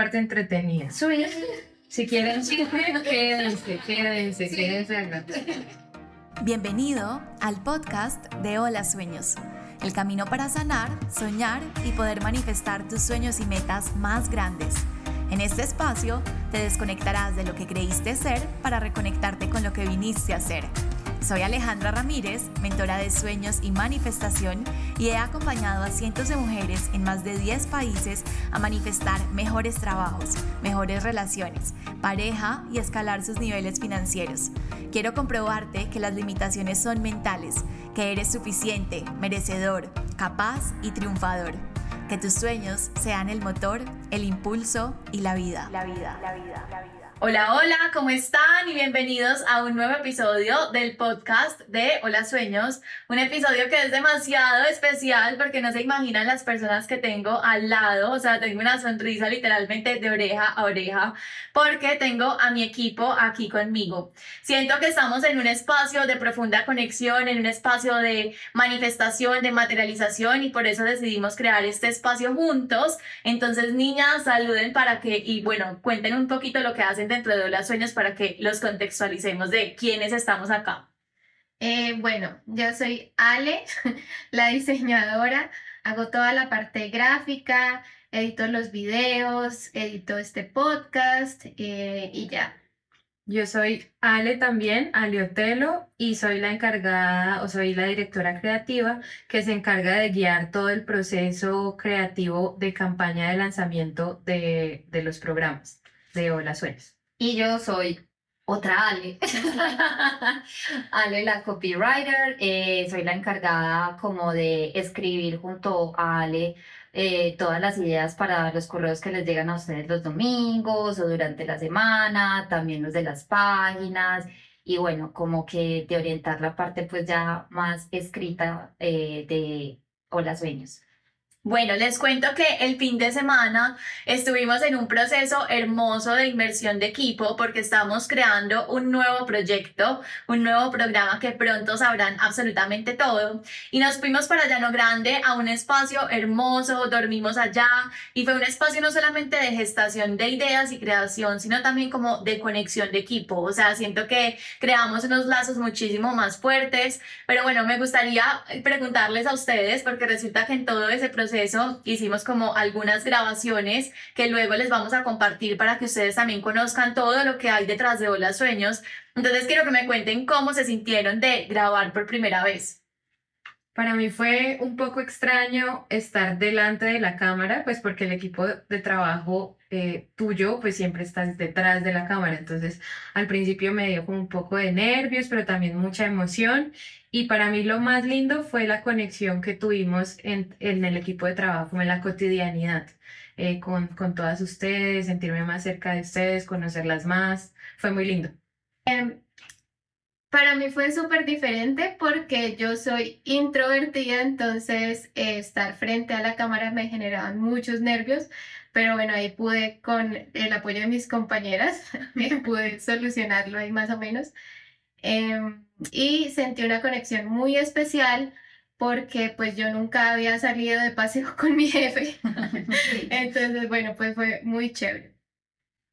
parte entretenida. Si quieren quédense, quédense, quédense Bienvenido al podcast de Hola Sueños, el camino para sanar, soñar y poder manifestar tus sueños y metas más grandes. En este espacio te desconectarás de lo que creíste ser para reconectarte con lo que viniste a ser soy Alejandra Ramírez, mentora de sueños y manifestación, y he acompañado a cientos de mujeres en más de 10 países a manifestar mejores trabajos, mejores relaciones, pareja y escalar sus niveles financieros. Quiero comprobarte que las limitaciones son mentales, que eres suficiente, merecedor, capaz y triunfador. Que tus sueños sean el motor, el impulso y la vida. La vida, la vida, la vida. Hola, hola, ¿cómo están? Y bienvenidos a un nuevo episodio del podcast de Hola Sueños. Un episodio que es demasiado especial porque no se imaginan las personas que tengo al lado. O sea, tengo una sonrisa literalmente de oreja a oreja porque tengo a mi equipo aquí conmigo. Siento que estamos en un espacio de profunda conexión, en un espacio de manifestación, de materialización y por eso decidimos crear este espacio juntos. Entonces, niñas, saluden para que, y bueno, cuenten un poquito lo que hacen dentro de los Sueños para que los contextualicemos de quiénes estamos acá. Eh, bueno, yo soy Ale, la diseñadora, hago toda la parte gráfica, edito los videos, edito este podcast eh, y ya. Yo soy Ale también, Ale Otelo, y soy la encargada o soy la directora creativa que se encarga de guiar todo el proceso creativo de campaña de lanzamiento de, de los programas de Hola Sueños. Y yo soy otra Ale, Ale la copywriter, eh, soy la encargada como de escribir junto a Ale eh, todas las ideas para los correos que les llegan a ustedes los domingos o durante la semana, también los de las páginas y bueno, como que de orientar la parte pues ya más escrita eh, de Hola Sueños. Bueno, les cuento que el fin de semana estuvimos en un proceso hermoso de inversión de equipo porque estamos creando un nuevo proyecto, un nuevo programa que pronto sabrán absolutamente todo. Y nos fuimos para Llano Grande a un espacio hermoso, dormimos allá y fue un espacio no solamente de gestación de ideas y creación, sino también como de conexión de equipo. O sea, siento que creamos unos lazos muchísimo más fuertes. Pero bueno, me gustaría preguntarles a ustedes porque resulta que en todo ese proceso eso hicimos como algunas grabaciones que luego les vamos a compartir para que ustedes también conozcan todo lo que hay detrás de Hola Sueños. Entonces quiero que me cuenten cómo se sintieron de grabar por primera vez. Para mí fue un poco extraño estar delante de la cámara, pues porque el equipo de trabajo eh, tuyo, pues siempre estás detrás de la cámara. Entonces, al principio me dio como un poco de nervios, pero también mucha emoción. Y para mí lo más lindo fue la conexión que tuvimos en, en el equipo de trabajo, en la cotidianidad, eh, con, con todas ustedes, sentirme más cerca de ustedes, conocerlas más. Fue muy lindo. Em, para mí fue súper diferente porque yo soy introvertida, entonces eh, estar frente a la cámara me generaba muchos nervios, pero bueno, ahí pude con el apoyo de mis compañeras, pude solucionarlo ahí más o menos. Em, y sentí una conexión muy especial porque pues yo nunca había salido de paseo con mi jefe. Entonces, bueno, pues fue muy chévere.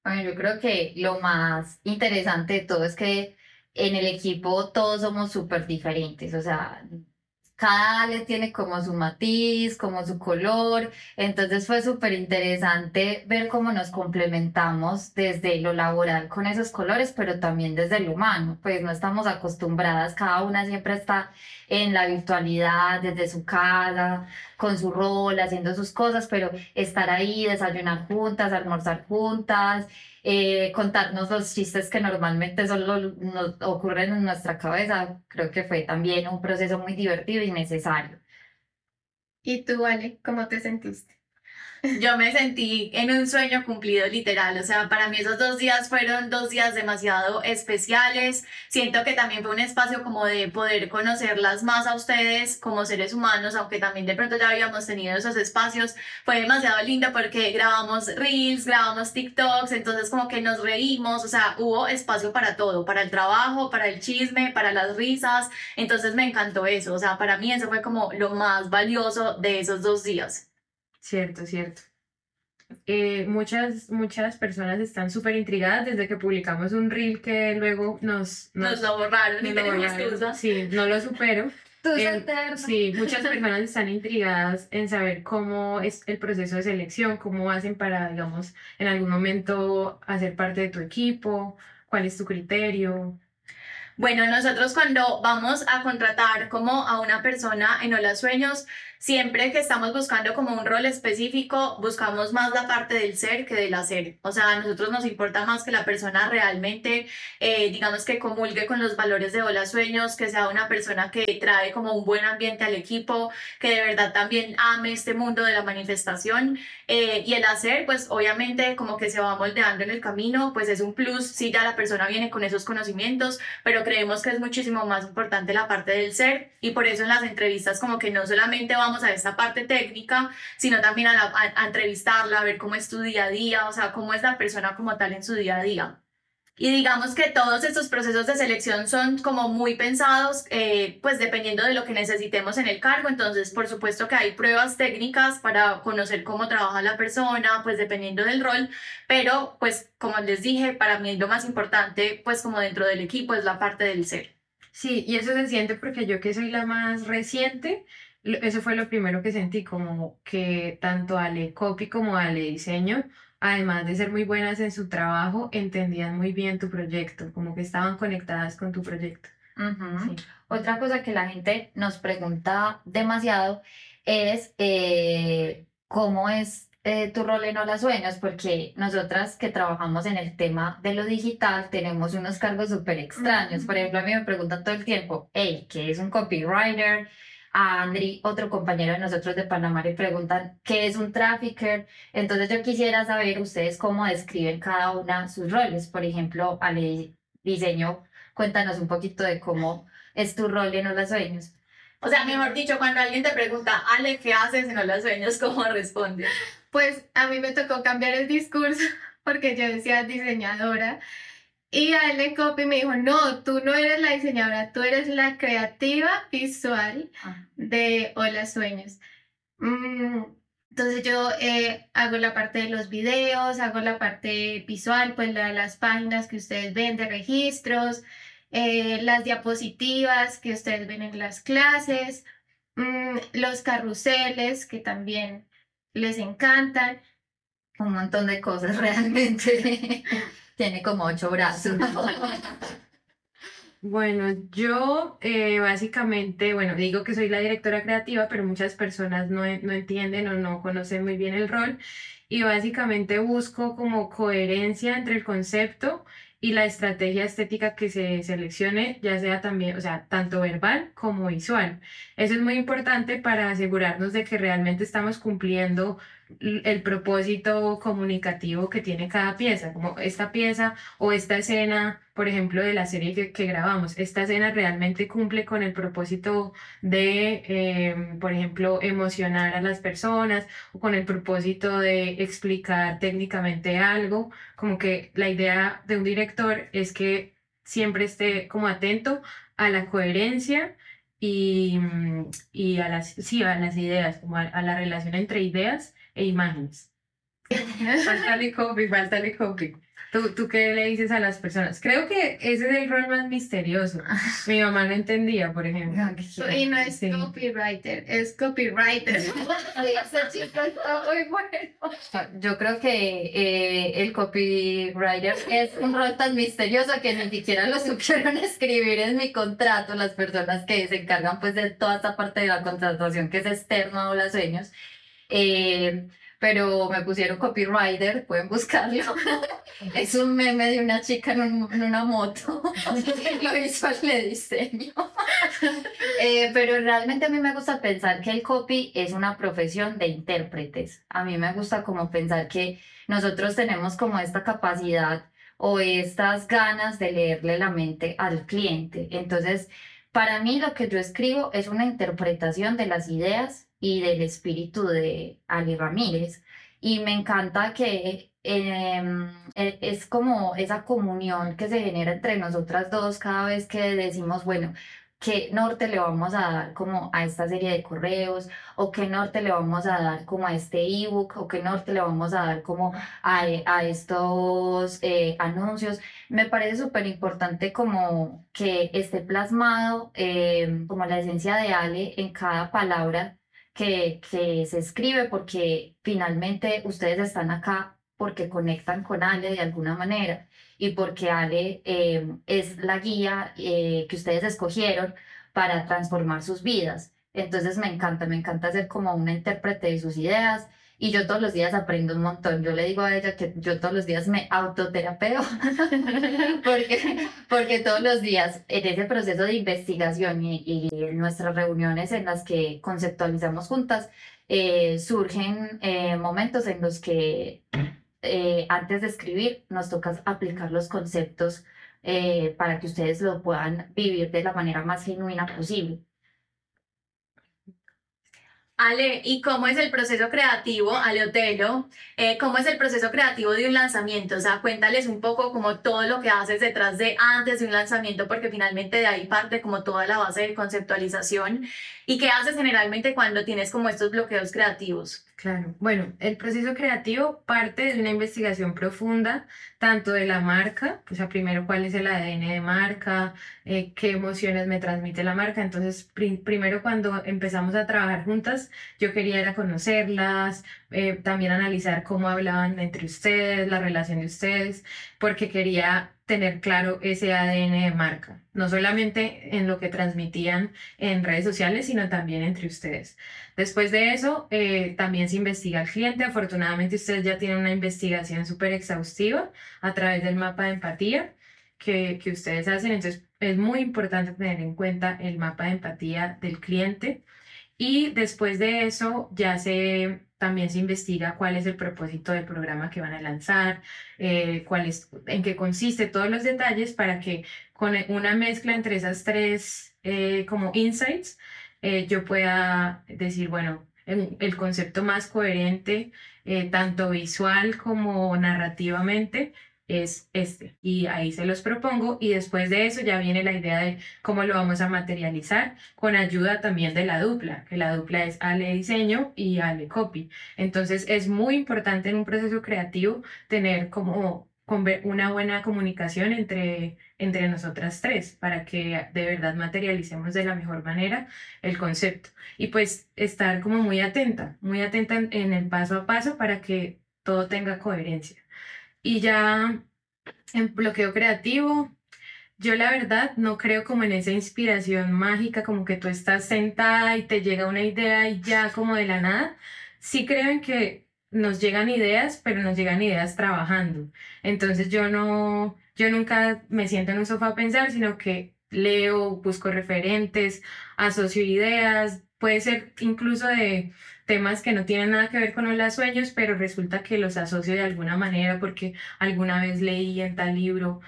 Bueno, yo creo que lo más interesante de todo es que en el equipo todos somos súper diferentes, o sea, cada Ale tiene como su matiz, como su color, entonces fue súper interesante ver cómo nos complementamos desde lo laboral con esos colores, pero también desde lo humano, pues no estamos acostumbradas, cada una siempre está en la virtualidad, desde su casa, con su rol, haciendo sus cosas, pero estar ahí, desayunar juntas, almorzar juntas, eh, contarnos los chistes que normalmente solo nos ocurren en nuestra cabeza, creo que fue también un proceso muy divertido y necesario. ¿Y tú, Ale, cómo te sentiste? Yo me sentí en un sueño cumplido literal, o sea, para mí esos dos días fueron dos días demasiado especiales. Siento que también fue un espacio como de poder conocerlas más a ustedes como seres humanos, aunque también de pronto ya habíamos tenido esos espacios. Fue demasiado lindo porque grabamos reels, grabamos TikToks, entonces como que nos reímos, o sea, hubo espacio para todo, para el trabajo, para el chisme, para las risas. Entonces me encantó eso, o sea, para mí eso fue como lo más valioso de esos dos días. Cierto, cierto. eh, muchas, muchas personas están súper intrigadas desde que publicamos un reel que luego nos, Nos lo borraron y nos tenemos. Sí, no lo supero. Eh. Sí, muchas personas están intrigadas en saber cómo es el proceso de selección, cómo hacen para, digamos, en algún momento hacer parte de tu equipo, cuál es tu criterio. Bueno, nosotros cuando vamos a contratar como a una persona en Hola Sueños, siempre que estamos buscando como un rol específico, buscamos más la parte del ser que del hacer. O sea, a nosotros nos importa más que la persona realmente, eh, digamos que comulgue con los valores de Hola Sueños, que sea una persona que trae como un buen ambiente al equipo, que de verdad también ame este mundo de la manifestación. Eh, y el hacer, pues obviamente como que se va moldeando en el camino, pues es un plus si ya la persona viene con esos conocimientos, pero creemos que es muchísimo más importante la parte del ser y por eso en las entrevistas como que no solamente vamos a esta parte técnica, sino también a, la- a- a entrevistarla, a ver cómo es tu día a día, o sea, cómo es la persona como tal en su día a día. Y digamos que todos estos procesos de selección son como muy pensados, eh, pues dependiendo de lo que necesitemos en el cargo. Entonces, por supuesto que hay pruebas técnicas para conocer cómo trabaja la persona, pues dependiendo del rol. Pero, pues, como les dije, para mí lo más importante, pues como dentro del equipo, es la parte del ser. Sí, y eso se siente porque yo que soy la más reciente, eso fue lo primero que sentí, como que tanto Ale Copy como Ale Diseño, además de ser muy buenas en su trabajo, entendían muy bien tu proyecto, como que estaban conectadas con tu proyecto. Sí. Otra cosa que la gente nos pregunta demasiado es eh, cómo es eh, tu rol en Hola Sueños, porque nosotras que trabajamos en el tema de lo digital tenemos unos cargos súper extraños. Por ejemplo, a mí me preguntan todo el tiempo, hey, ¿qué es un copywriter? A Andri, otro compañero de nosotros de Panamá, le preguntan qué es un trafficker. Entonces yo quisiera saber ustedes cómo describen cada una sus roles. Por ejemplo, Ale Diseño, cuéntanos un poquito de cómo es tu rol en Hola Sueños. O sea, mejor dicho, cuando alguien te pregunta, Ale, ¿qué haces en Los Sueños? ¿Cómo respondes? Pues a mí me tocó cambiar el discurso porque yo decía diseñadora y a él copy me dijo, no, tú no eres la diseñadora, tú eres la creativa visual de Hola Sueños. Mm, entonces yo eh, hago la parte de los videos, hago la parte visual, pues la las páginas que ustedes ven de registros, eh, las diapositivas que ustedes ven en las clases, mm, los carruseles que también les encantan. Un montón de cosas realmente. Tiene como ocho brazos. Bueno, yo eh, básicamente, bueno, digo que soy la directora creativa, pero muchas personas no, no entienden o no conocen muy bien el rol y básicamente busco como coherencia entre el concepto y la estrategia estética que se seleccione, ya sea también, o sea, tanto verbal como visual. Eso es muy importante para asegurarnos de que realmente estamos cumpliendo el propósito comunicativo que tiene cada pieza, como esta pieza o esta escena, por ejemplo, de la serie que, que grabamos. Esta escena realmente cumple con el propósito de, em, por ejemplo, emocionar a las personas o con el propósito de explicar técnicamente algo. Como que la idea de un director es que siempre esté como atento a la coherencia y, y a las, sí, a las ideas, como a, a la relación entre ideas e imágenes. Faltale copy, faltale copy. ¿Tú, ¿Tú qué le dices a las personas? Creo que ese es el rol más misterioso. Mi mamá no entendía, por ejemplo. Y no es Sí. copywriter, es copywriter. Ese chico está muy bueno. Yo creo que eh, el copywriter es un rol tan misterioso que ni siquiera lo supieron escribir en mi contrato las personas que se encargan pues de toda esta parte de la contratación que es externa o las sueños. Eh, pero me pusieron copywriter, pueden buscarlo. Es un meme de una chica en, un- en una moto. Lo hizo el diseño. Eh, pero realmente a mí me gusta pensar que el copy es una profesión de intérpretes. A mí me gusta como pensar que nosotros tenemos como esta capacidad o estas ganas de leerle la mente al cliente. Entonces, para mí lo que yo escribo es una interpretación de las ideas y del espíritu de Ali Ramírez. Y me encanta que em, e- es como esa comunión que se genera entre nosotras dos cada vez que decimos, bueno, qué norte le vamos a dar como a esta serie de correos o qué norte le vamos a dar como a este ebook o qué norte le vamos a dar como a, a estos eh, anuncios. Me parece súper importante como que esté plasmado eh, como la esencia de Ale en cada palabra que, se escribe porque finalmente ustedes están acá porque conectan con Ale de alguna manera y porque Ale eh, es la guía eh, que ustedes escogieron para transformar sus vidas. Entonces me encanta, me encanta ser como una intérprete de sus ideas y yo todos los días aprendo un montón. Yo le digo a ella que yo todos los días me autoterapeo porque, porque todos los días en ese proceso de investigación y, en nuestras reuniones en las que conceptualizamos juntas, eh, surgen momentos en los que eh, antes de escribir, nos toca aplicar los conceptos eh, para que ustedes lo puedan vivir de la manera más genuina posible. Ale, ¿y cómo es el proceso creativo, Ale Otelo? Eh, ¿Cómo es el proceso creativo de un lanzamiento? O sea, cuéntales un poco como todo lo que haces detrás de antes de un lanzamiento, porque finalmente de ahí parte como toda la base de conceptualización. ¿Y qué haces generalmente cuando tienes como estos bloqueos creativos? Claro, bueno, el proceso creativo parte de una investigación profunda, tanto de la marca, o sea, primero cuál es el ADN de marca, eh, qué emociones me transmite la marca. Entonces, primero cuando empezamos a trabajar juntas, yo quería conocerlas, eh, también analizar cómo hablaban entre ustedes, la relación de ustedes, porque quería tener claro ese ADN de marca, no solamente en lo que transmitían en redes sociales, sino también entre ustedes. Después de eso, eh, también se investiga al cliente. Afortunadamente, ustedes ya tienen una investigación súper exhaustiva a través del mapa de empatía que, que ustedes hacen. Entonces, es muy importante tener en cuenta el mapa de empatía del cliente. Y después de eso, ya se también se investiga cuál es el propósito del programa que van a lanzar, eh, en qué consiste, todos los detalles para que con una mezcla entre esas tres eh, como insights eh, yo pueda decir, bueno, el, concepto más coherente, tanto visual como narrativamente, es este. Y ahí se los propongo y después de eso ya viene la idea de cómo lo vamos a materializar con ayuda también de la dupla, que la dupla es Ale Diseño y Ale Copy. Entonces es muy importante en un proceso creativo tener como una buena comunicación entre, entre nosotras tres para que de verdad materialicemos de la mejor manera el concepto. Y pues estar como muy atenta, muy atenta en el paso a paso para que todo tenga coherencia. Y ya en bloqueo creativo, yo la verdad no creo como en esa inspiración mágica, como que tú estás sentada y te llega una idea y ya como de la nada. Sí creo en que nos llegan ideas, pero nos llegan ideas trabajando. Entonces yo no, yo nunca me siento en un sofá a pensar, sino que leo, busco referentes, asocio ideas, puede ser incluso de temas que no tienen nada que ver con los sueños, pero resulta que los asocio de alguna manera porque alguna vez leí en tal libro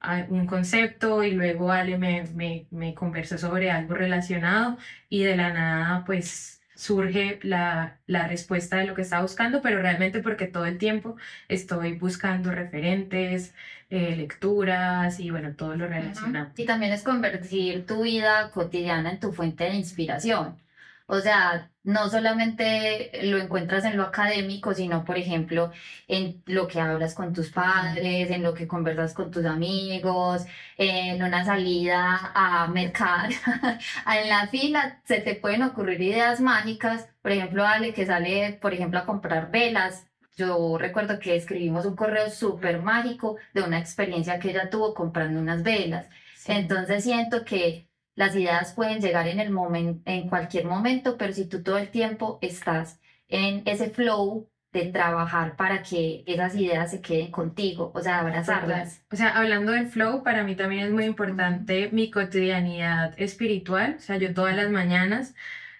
ah, un concepto y luego Ale me, me, me conversó sobre algo relacionado y de la nada pues surge la, la, respuesta de lo que estaba buscando, pero realmente porque todo el tiempo estoy buscando referentes, eh, lecturas y bueno, todo lo relacionado. Y también es convertir tu vida cotidiana en tu fuente de inspiración. O sea, no solamente lo encuentras en lo académico, sino, por ejemplo, en lo que hablas con tus padres, en lo que conversas con tus amigos, en una salida a mercar. en la fila se te pueden ocurrir ideas mágicas. Por ejemplo, Ale que sale, por ejemplo, a comprar velas. Yo recuerdo que escribimos un correo súper mágico de una experiencia que ella tuvo comprando unas velas. Entonces siento que las ideas pueden llegar en, el momento, en cualquier momento, pero si tú todo el tiempo estás en ese flow de trabajar para que esas ideas se queden contigo, o sea, abrazarlas. O sea, hablando del flow, para mí también es muy importante mi cotidianidad espiritual, o sea, yo todas las mañanas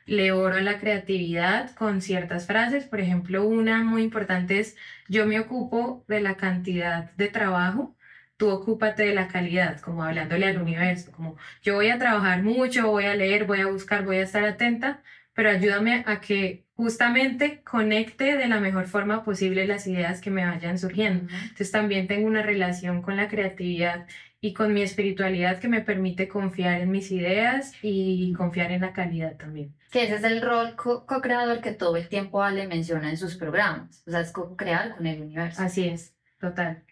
le oro la creatividad con ciertas frases, por ejemplo, una muy importante es, yo me ocupo de la cantidad de trabajo tú ocúpate de la calidad, como hablándole al universo, como yo voy a trabajar mucho, voy a leer, voy a buscar, voy a estar atenta, pero ayúdame a que justamente conecte de la mejor forma posible las ideas que me vayan surgiendo. Entonces también tengo una relación con la creatividad y con mi espiritualidad que me permite confiar en mis ideas y confiar en la calidad también. Que ese es el rol co-creador que todo el tiempo Ale menciona en sus programas, o sea, es co-crear con el universo. Así es, total.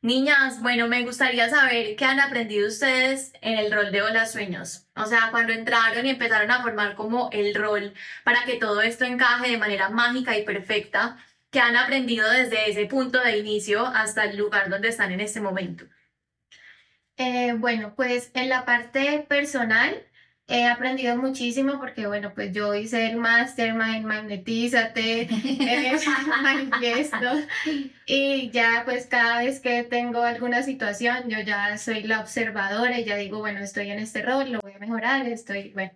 Niñas, bueno, me gustaría saber qué han aprendido ustedes en el rol de Hola Sueños. O sea, cuando entraron y empezaron a formar como el rol para que todo esto encaje de manera mágica y perfecta, ¿qué han aprendido desde ese punto de inicio hasta el lugar donde están en este momento? Eh, bueno, pues en la parte personal, He aprendido muchísimo porque, bueno, pues yo hice el mastermind, magnetízate, manifiesto, y ya pues cada vez que tengo alguna situación, yo ya soy la observadora y ya digo, bueno, estoy en este rol, lo voy a mejorar, estoy, bueno.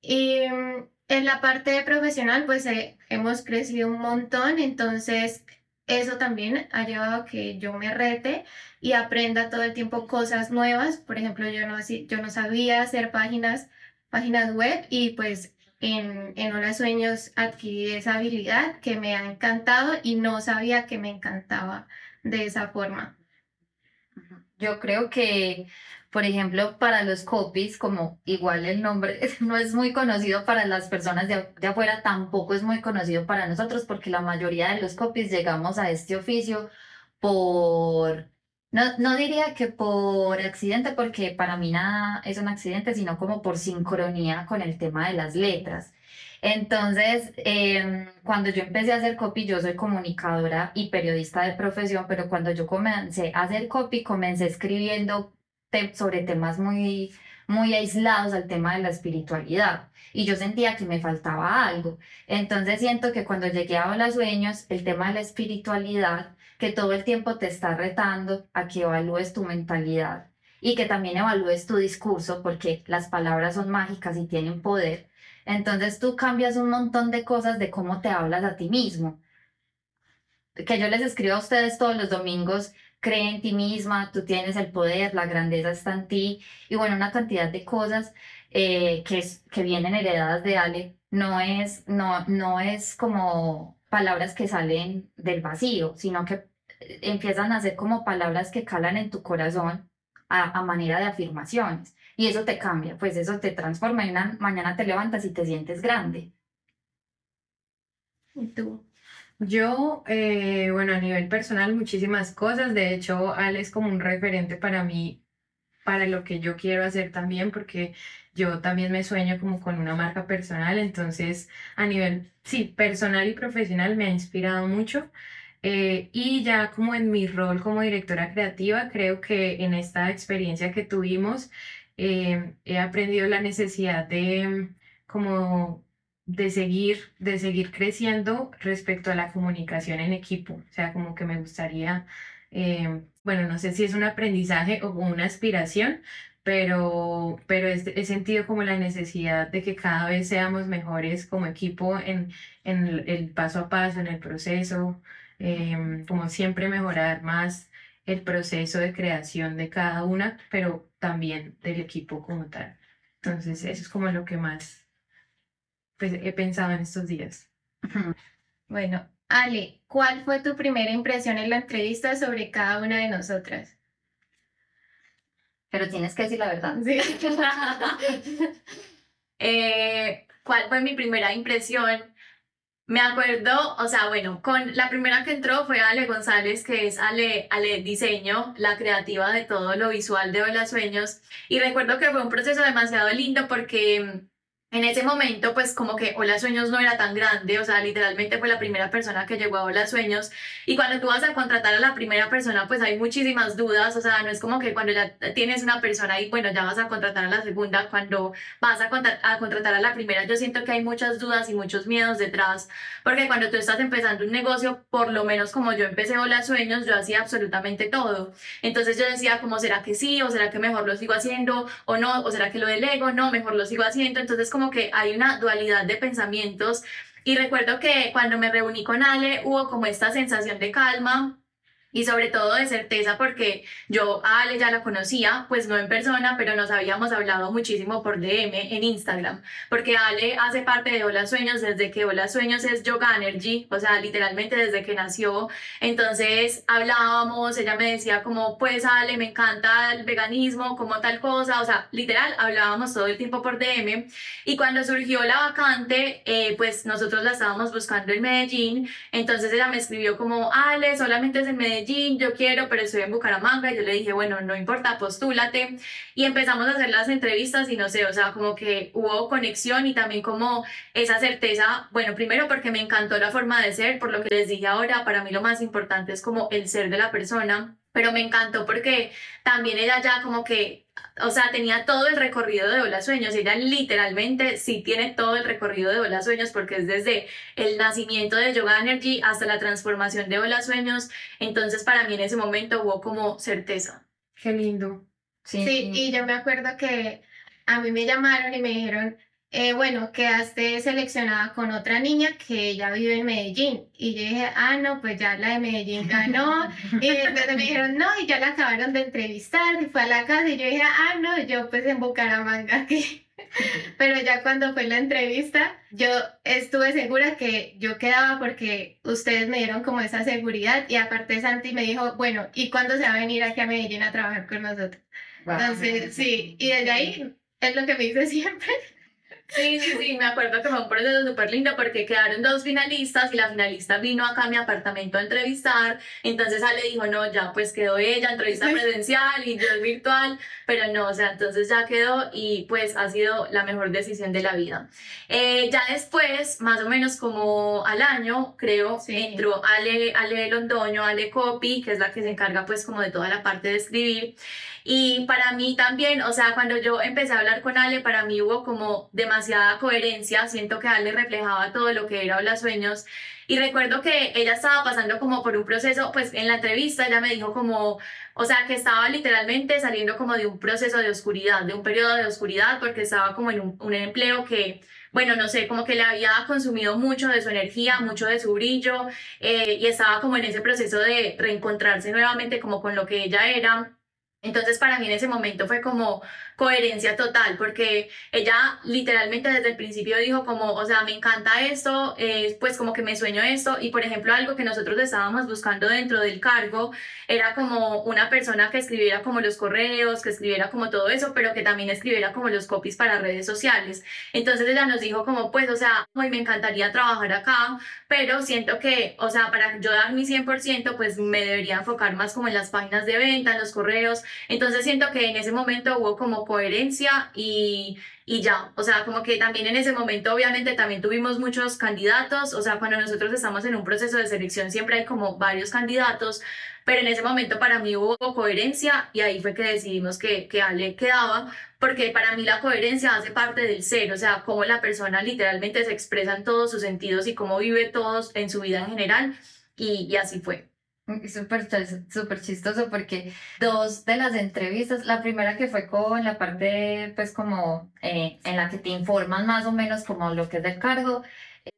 Y mm, en la parte profesional, pues eh, hemos crecido un montón, entonces eso también ha llevado a que yo me rete y aprenda todo el tiempo cosas nuevas. Por ejemplo, yo no, yo no sabía hacer páginas, páginas web y pues en, en Hola Sueños adquirí esa habilidad que me ha encantado y no sabía que me encantaba de esa forma. Yo creo que por ejemplo, para los copies, como igual el nombre no es muy conocido para las personas de, de, afuera, tampoco es muy conocido para nosotros porque la mayoría de los copies llegamos a este oficio por, no, no diría que por accidente, porque para mí nada es un accidente, sino como por sincronía con el tema de las letras. Entonces, em, cuando yo empecé a hacer copy, yo soy comunicadora y periodista de profesión, pero cuando yo comencé a hacer copy, comencé escribiendo sobre temas muy, muy aislados al tema de la espiritualidad. Y yo sentía que me faltaba algo. Entonces siento que cuando llegué a los Sueños, el tema de la espiritualidad, que todo el tiempo te está retando a que evalúes tu mentalidad y que también evalúes tu discurso, porque las palabras son mágicas y tienen poder. Entonces tú cambias un montón de cosas de cómo te hablas a ti mismo. Que yo les escribo a ustedes todos los domingos cree en ti misma, tú tienes el poder, la grandeza está en ti, y bueno, una cantidad de cosas eh, que, que vienen heredadas de Ale, no es, no, no es como palabras que salen del vacío, sino que eh, empiezan a ser como palabras que calan en tu corazón a, a manera de afirmaciones. Y eso te cambia, pues eso te transforma y una mañana te levantas y te sientes grande. ¿Y tú? Yo, eh, bueno, a nivel personal, muchísimas cosas. De hecho, Ale es como un referente para mí, para lo que yo quiero hacer también, porque yo también me sueño como con una marca personal. Entonces, a nivel, sí, personal y profesional me ha inspirado mucho. Eh, y ya como en mi rol como directora creativa, creo que en esta experiencia que tuvimos, eh, he aprendido la necesidad de como de seguir, de seguir creciendo respecto a la comunicación en equipo. O sea, como que me gustaría, eh, bueno, no sé si es un aprendizaje o una aspiración, pero, pero he, sentido como la necesidad de que cada vez seamos mejores como equipo en, en el paso a paso, en el proceso, em, como siempre mejorar más el proceso de creación de cada una, pero también del equipo como tal. Entonces, eso es como lo que más pues, he pensado en estos días. Bueno, Ale, ¿cuál fue tu primera impresión en la entrevista sobre cada una de nosotras? Pero tienes que decir la verdad. Sí. Eh, ¿Cuál fue mi primera impresión? Me acuerdo, o sea, bueno, con la primera que entró fue Ale González, que es Ale, Ale Diseño, la creativa de todo lo visual de Hola Sueños. Y recuerdo que fue un proceso demasiado lindo porque en ese momento, pues como que Hola Sueños no era tan grande, o sea, literalmente fue la primera persona que llegó a Hola Sueños. Y cuando tú vas a contratar a la primera persona, pues hay muchísimas dudas, o sea, no es como que cuando ya tienes una persona y bueno, ya vas a contratar a la segunda, cuando vas a, a contratar a la primera, yo siento que hay muchas dudas y muchos miedos detrás, porque cuando tú estás empezando un negocio, por lo menos como yo empecé Hola Sueños, yo hacía absolutamente todo. Entonces yo decía, como será que sí, o será que mejor lo sigo haciendo, o no, o será que lo delego, no, mejor lo sigo haciendo. Entonces, que hay una dualidad de pensamientos. Y recuerdo que cuando me reuní con Ale hubo como esta sensación de calma y sobre todo de certeza porque yo a Ale ya la conocía, pues no en persona, pero nos habíamos hablado muchísimo por DM en Instagram, porque Ale hace parte de Hola Sueños desde que Hola Sueños es Yoga Energy, o sea, literalmente desde que nació, entonces hablábamos, ella me decía como, pues Ale, me encanta el veganismo, como tal cosa, o sea, literal, hablábamos todo el tiempo por DM, y cuando surgió la vacante, eh, pues nosotros la estábamos buscando en Medellín, entonces ella me escribió como, Ale, solamente es en Medellín, yo quiero, pero estoy en Bucaramanga. Y yo le dije, bueno, no importa, postúlate. Y empezamos a hacer las entrevistas y no sé, o sea, como que hubo conexión y también como esa certeza, bueno, primero porque me encantó la forma de ser, por lo que les dije ahora, para mí lo más importante es como el ser de la persona, pero me encantó porque también ella ya como que o sea, tenía todo el recorrido de Hola Sueños. Ella literalmente sí tiene todo el recorrido de Hola Sueños porque es desde el nacimiento de Yoga Energy hasta la transformación de Hola Sueños. Entonces, para mí en ese momento hubo como certeza. Qué lindo. Sí, sí y yo me acuerdo que a mí me llamaron y me dijeron, eh, bueno, quedaste seleccionada con otra niña que ella vive en Medellín. Y yo dije, ah, no, pues ya la de Medellín ganó. y entonces me dijeron, no, y ya la acabaron de entrevistar, y fue a la casa. Y yo dije, ah, no, yo pues en Bucaramanga aquí. Pero ya cuando fue la entrevista, yo estuve segura que yo quedaba porque ustedes me dieron como esa seguridad. Y aparte Santi me dijo, bueno, ¿y cuándo se va a venir aquí a Medellín a trabajar con nosotros? Entonces, sí, y desde ahí es lo que me dice siempre. Sí, sí, sí, me acuerdo que fue un proceso súper lindo porque quedaron dos finalistas y la finalista vino acá a mi apartamento a entrevistar, entonces Ale dijo, no, ya pues quedó ella, entrevista presencial y yo virtual, pero no, o sea, entonces ya quedó y pues ha sido la mejor decisión de la vida. Eh, ya después, más o menos como al año, creo, entró Ale, Ale Londoño, Ale Copy, que es la que se encarga pues como de toda la parte de escribir. Y para mí también, o sea, cuando yo empecé a hablar con Ale, para mí hubo como demasiada coherencia, siento que Ale reflejaba todo lo que era Hola Sueños. Y recuerdo que ella estaba pasando como por un proceso, pues en la entrevista ella me dijo como, o sea, que estaba literalmente saliendo como de un proceso de oscuridad, de un periodo de oscuridad, porque estaba como en un, empleo que, bueno, no sé, como que le había consumido mucho de su energía, mucho de su brillo, eh, y estaba como en ese proceso de reencontrarse nuevamente como con lo que ella era. Entonces para mí en ese momento fue como coherencia total, porque ella literalmente desde el principio dijo como, o sea, me encanta esto, eh, pues como que me sueño esto, y por ejemplo algo que nosotros estábamos buscando dentro del cargo era como una persona que escribiera como los correos, que escribiera como todo eso, pero que también escribiera como los copies para redes sociales. Entonces ella nos dijo como, pues, o sea, hoy me encantaría trabajar acá, pero siento que, o sea, para yo dar mi 100%, pues me debería enfocar más como en las páginas de venta, en los correos. Entonces siento que en ese momento hubo como coherencia y, y ya, o sea, como que también en ese momento obviamente también tuvimos muchos candidatos, o sea, cuando nosotros estamos en un proceso de selección siempre hay como varios candidatos, pero en ese momento para mí hubo coherencia y ahí fue que decidimos que, que Ale quedaba, porque para mí la coherencia hace parte del ser, o sea, cómo la persona literalmente se expresa en todos sus sentidos y cómo vive todos en su vida en general, y, y así fue. Súper súper chistoso porque dos de las entrevistas, la primera que fue con la parte pues como eh, en la que te informan más o menos como lo que es del cargo,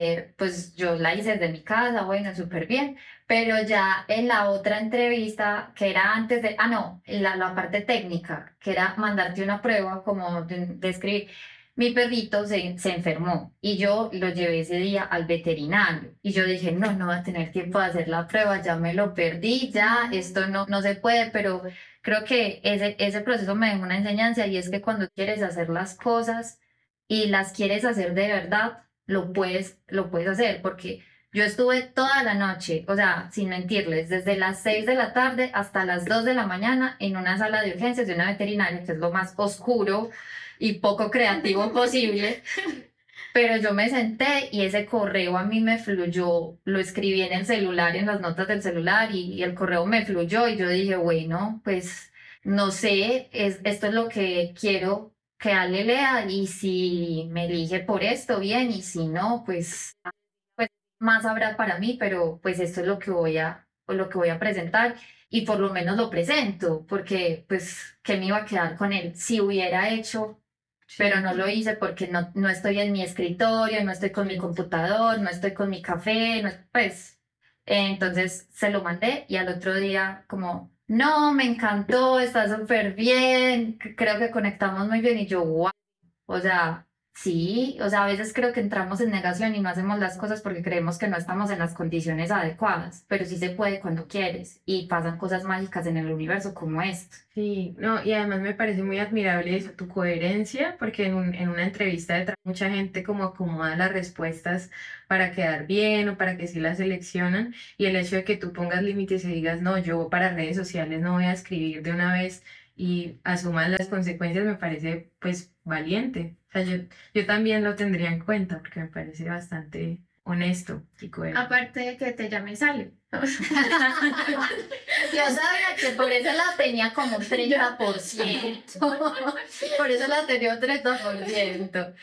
eh, pues yo la hice desde mi casa, bueno, súper bien, pero ya en la otra entrevista que era antes de, ah no, la, la parte técnica, que era mandarte una prueba como de, de escribir mi perrito se, se, enfermó y yo lo llevé ese día al veterinario. Y yo dije, no, no va a tener tiempo de hacer la prueba, ya me lo perdí, ya esto no, no se puede, pero creo que ese, ese proceso me dejó una enseñanza y es que cuando quieres hacer las cosas y las quieres hacer de verdad, lo puedes, lo puedes hacer porque yo estuve toda la noche, o sea, sin mentirles, desde las 6 de la tarde hasta las 2 de la mañana en una sala de urgencias de una veterinaria, que es lo más oscuro y poco creativo posible. Pero yo me senté y ese correo a mí me fluyó, lo escribí en el celular, en las notas del celular y, el correo me fluyó y yo dije, bueno, pues no sé, es, esto es lo que quiero que Ale lea y si me elige por esto, bien, y si no, pues, pues más habrá para mí, pero pues esto es lo que voy a, lo que voy a presentar y por lo menos lo presento, porque pues, ¿qué me iba a quedar con él? Si hubiera hecho pero no lo hice porque no, no estoy en mi escritorio, no estoy con mi computador, no estoy con mi café, no, pues entonces se lo mandé y al otro día como, no, me encantó, está súper bien, creo que conectamos muy bien y yo, wow, o sea, sí, o sea, a veces creo que entramos en negación y no hacemos las cosas porque creemos que no estamos en las condiciones adecuadas, pero sí se puede cuando quieres y pasan cosas mágicas en el universo como esto. Sí, no, y además me parece muy admirable eso, tu coherencia, porque en, un- en una entrevista de mucha gente como acomoda las respuestas para quedar bien o para que sí las seleccionan, y el hecho de que tú pongas límites y digas, no, yo para redes sociales no voy a escribir de una vez y asumas las consecuencias, me parece pues valiente. O sea, yo, yo también lo tendría en cuenta porque me parece bastante honesto y coherente. Aparte de que te llame Sale. Yo sabía que por eso la tenía como 30%. Por eso la tenía un 30%.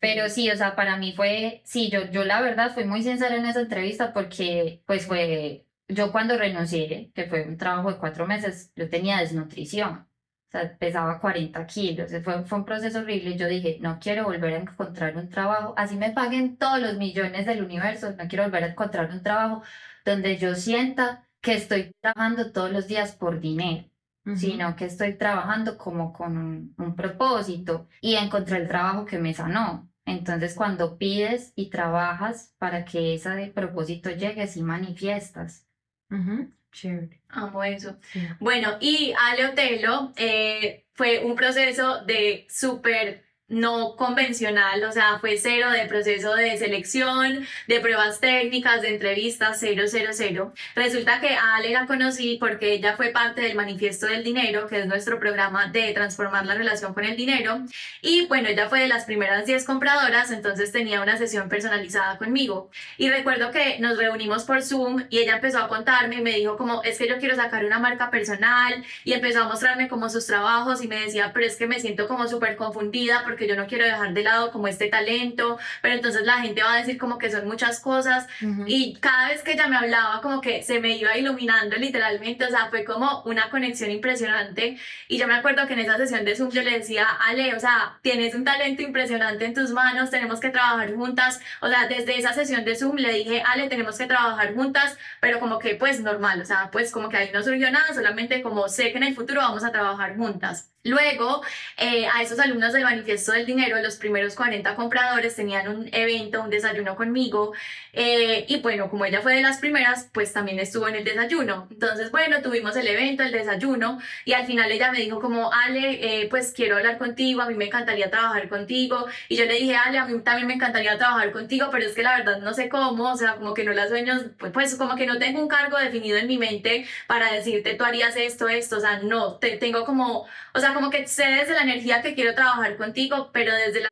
Pero sí, o sea, para mí fue, sí, yo, yo la verdad fui muy sincera en esa entrevista porque pues fue, yo cuando renuncié, que fue un trabajo de cuatro meses, yo tenía desnutrición. Sea, pesaba 40 kilos. Fue, fue un proceso horrible. y Yo dije, no quiero volver a encontrar un trabajo, así me paguen todos los millones del universo, no quiero volver a encontrar un trabajo donde yo sienta que estoy trabajando todos los días por dinero, Ujú. sino que estoy trabajando como con un, un propósito y encontré el trabajo que me sanó. Entonces, cuando pides y trabajas para que ese propósito llegue, sí manifiestas. Ujú, Chévere. Amo eso. Sí. Bueno, y Ale Otelo eh, fue un proceso de súper no convencional, o sea, fue cero de proceso de selección, de pruebas técnicas, de entrevistas, cero, cero, cero. Resulta que a Ale la conocí porque ella fue parte del Manifiesto del Dinero, que es nuestro programa de transformar la relación con el dinero. Y bueno, ella fue de las primeras 10 compradoras, entonces tenía una sesión personalizada conmigo. Y recuerdo que nos reunimos por Zoom y ella empezó a contarme y me dijo como, es que yo quiero sacar una marca personal y empezó a mostrarme como sus trabajos y me decía, pero es que me siento como súper confundida porque yo no quiero dejar de lado como este talento, pero entonces la gente va a decir como que son muchas cosas Ujú. y cada vez que ella me hablaba como que se me iba iluminando literalmente, o sea, fue como una conexión impresionante y yo me acuerdo que en esa sesión de Zoom yo le decía, Ale, o sea, tienes un talento impresionante en tus manos, tenemos que trabajar juntas, o sea, desde esa sesión de Zoom le dije, Ale, tenemos que trabajar juntas, pero como que pues normal, o sea, pues como que ahí no surgió nada, solamente como sé que en el futuro vamos a trabajar juntas. Luego, eh, a esos alumnos del Manifiesto del Dinero, los primeros 40 compradores tenían un evento, un desayuno conmigo. eh, y bueno, como ella fue de las primeras, pues también estuvo en el desayuno. Entonces, bueno, tuvimos el evento, el desayuno. Y al final ella me dijo como, Ale, eh, pues quiero hablar contigo, a mí me encantaría trabajar contigo. Y yo le dije, Ale, a mí también me encantaría trabajar contigo, pero es que la verdad no sé cómo, o sea, como que no las sueños, pues, pues como que no tengo un cargo definido en mi mente para decirte, tú harías esto, esto, o sea, no, te, tengo como o sea, como que sé desde la energía que quiero trabajar contigo, pero desde la,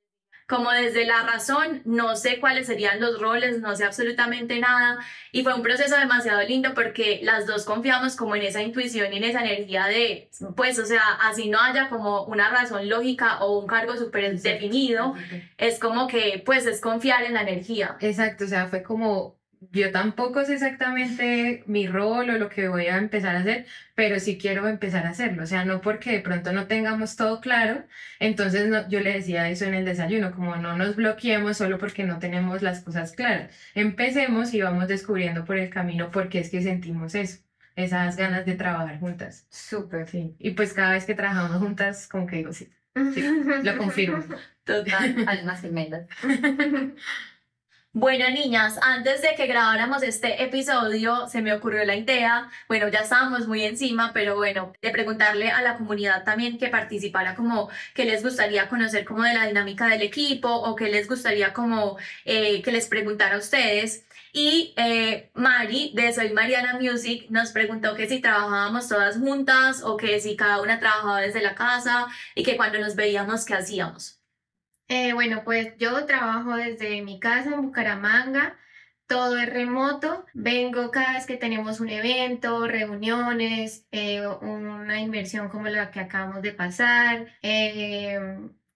como desde la razón, no sé cuáles serían los roles, no sé absolutamente nada. Y fue un proceso demasiado lindo porque las dos confiamos como en esa intuición y en esa energía de, pues, o sea, así no haya como una razón lógica o un cargo súper definido, es como que, pues, es confiar en la energía. Exacto, o sea, fue como, yo tampoco sé exactamente mi rol o lo que voy a empezar a hacer, pero sí quiero empezar a hacerlo, o sea, no porque de pronto no tengamos todo claro, entonces no, yo le decía eso en el desayuno, como no nos bloqueemos solo porque no tenemos las cosas claras, empecemos y vamos descubriendo por el camino por qué es que sentimos eso, esas ganas de trabajar juntas. Súper. Sí, y pues cada vez que trabajamos juntas, como que digo, sí, sí, lo confirmo. Total. Almas gemelas. Bueno, niñas, antes de que grabáramos este episodio, se me ocurrió la idea, bueno, ya estábamos muy encima, pero bueno, de preguntarle a la comunidad también que participara como qué les gustaría conocer como de la dinámica del equipo o qué les gustaría como eh, que les preguntara a ustedes. Y eh, Mari de Soy Mariana Music nos preguntó que si trabajábamos todas juntas o que si cada una trabajaba desde la casa y que cuando nos veíamos, ¿qué hacíamos? Eh, bueno, pues yo trabajo desde mi casa en Bucaramanga, todo es remoto, vengo cada vez que tenemos un evento, reuniones, eh, una inversión como la que acabamos de pasar, eh,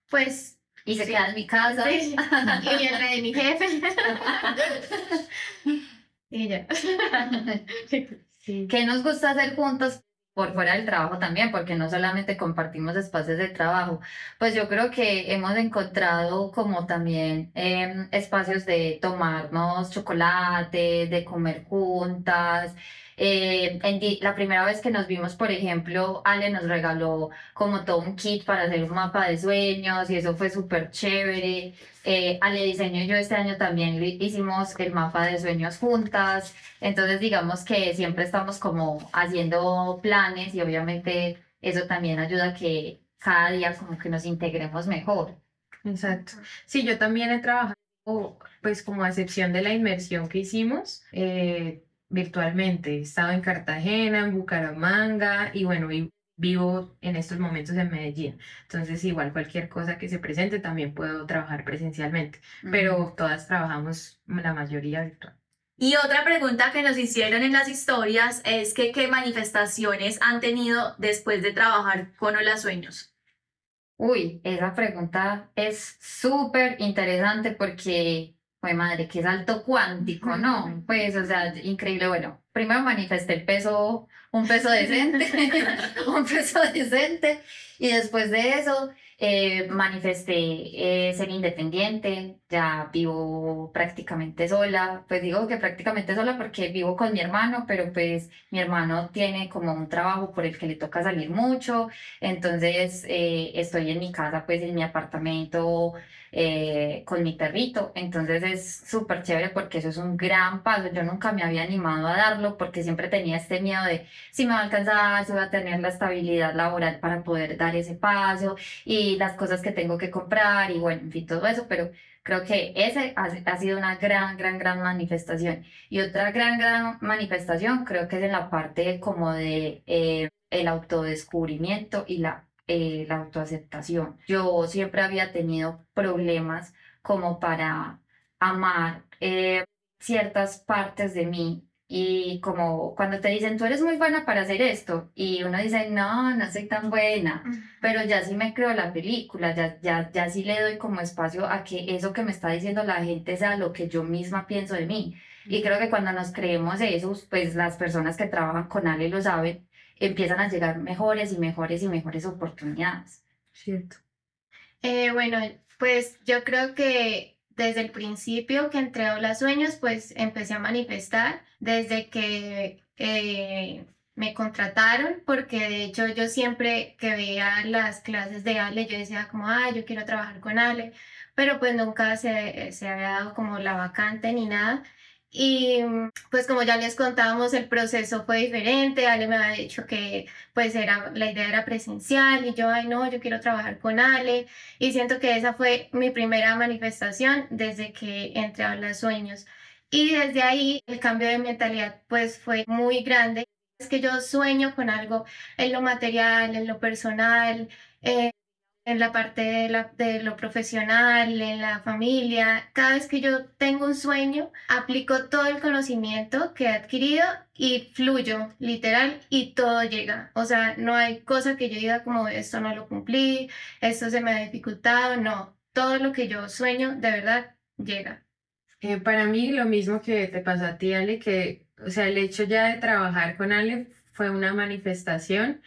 pues Y se Sí. queda en mi casa. sí, y el de mi jefe. y ya. Sí. ¿Qué nos gusta hacer juntos? Por fuera del trabajo también, porque no solamente compartimos espacios de trabajo, pues yo creo que hemos encontrado como también em, espacios de tomarnos chocolate, de comer juntas. Eh, la primera vez que nos vimos, por ejemplo, Ale nos regaló como todo un kit para hacer un mapa de sueños y eso fue súper chévere. Eh, Ale Diseño y yo este año también hicimos el mapa de sueños juntas. Entonces, digamos que siempre estamos como haciendo planes y obviamente eso también ayuda a que cada día como que nos integremos mejor. Exacto. Sí, yo también he trabajado, pues como a excepción de la inmersión que hicimos, eh, virtualmente. He estado en Cartagena, en Bucaramanga y bueno, y vivo en estos momentos en Medellín. Entonces, igual cualquier cosa que se presente también puedo trabajar presencialmente, pero todas trabajamos la mayoría virtual. Y otra pregunta que nos hicieron en las historias es que qué manifestaciones han tenido después de trabajar con Hola Sueños. Uy, esa pregunta es súper interesante porque, pues madre, qué salto cuántico, ¿no? Pues, o sea, increíble. Bueno, primero manifesté el peso, un peso decente, un peso decente, y después de eso eh, manifesté eh, ser independiente, ya vivo prácticamente sola, pues digo que prácticamente sola porque vivo con mi hermano, pero pues mi hermano tiene como un trabajo por el que le toca salir mucho, entonces eh, estoy en mi casa, pues en mi apartamento con mi perrito, entonces es súper chévere porque eso es un gran paso, yo nunca me había animado a darlo porque siempre tenía este miedo de si me va a alcanzar, si va a tener la estabilidad laboral para poder dar ese paso y las cosas que tengo que comprar y bueno, en fin, todo eso, pero creo que ese ha, sido una gran, gran, gran manifestación. Y otra gran, gran manifestación creo que es en la parte como de eh, el autodescubrimiento y la, eh, la autoaceptación. Yo siempre había tenido problemas como para amar eh, ciertas partes de mí y como cuando te dicen, tú eres muy buena para hacer esto, y uno dice, no, no soy tan buena, pero ya sí me creo la película, ya, ya, ya sí le doy como espacio a que eso que me está diciendo la gente sea lo que yo misma pienso de mí. Y creo que cuando nos creemos eso, pues las personas que trabajan con Ale lo saben, empiezan a llegar mejores y mejores y mejores oportunidades. Cierto. Eh, bueno, pues yo creo que desde el principio que entré a los sueños, pues empecé a manifestar desde que eh, me contrataron, porque de hecho yo siempre que veía las clases de Ale, yo decía como, ah, yo quiero trabajar con Ale, pero pues nunca se, se había dado como la vacante ni nada. Y mm, pues como ya les contábamos, el proceso fue diferente. Ale me había dicho que pues era, la idea era presencial y yo, ay no, yo quiero trabajar con Ale. Y siento que esa fue mi primera manifestación desde que entré a los sueños. Y desde ahí el cambio de mentalidad pues fue muy grande. Es que yo sueño con algo en lo material, en lo personal, eh, en la parte de, lo profesional, en la familia. Cada vez que yo tengo un sueño, aplico todo el conocimiento que he adquirido y fluyo, literal, y todo llega. O sea, no hay cosa que yo diga como esto no lo cumplí, esto se me ha dificultado, no. Todo lo que yo sueño, de verdad, llega. Eh, para mí, lo mismo que te pasó a ti, Ale, que, o sea, el hecho ya de trabajar con Ale fue una manifestación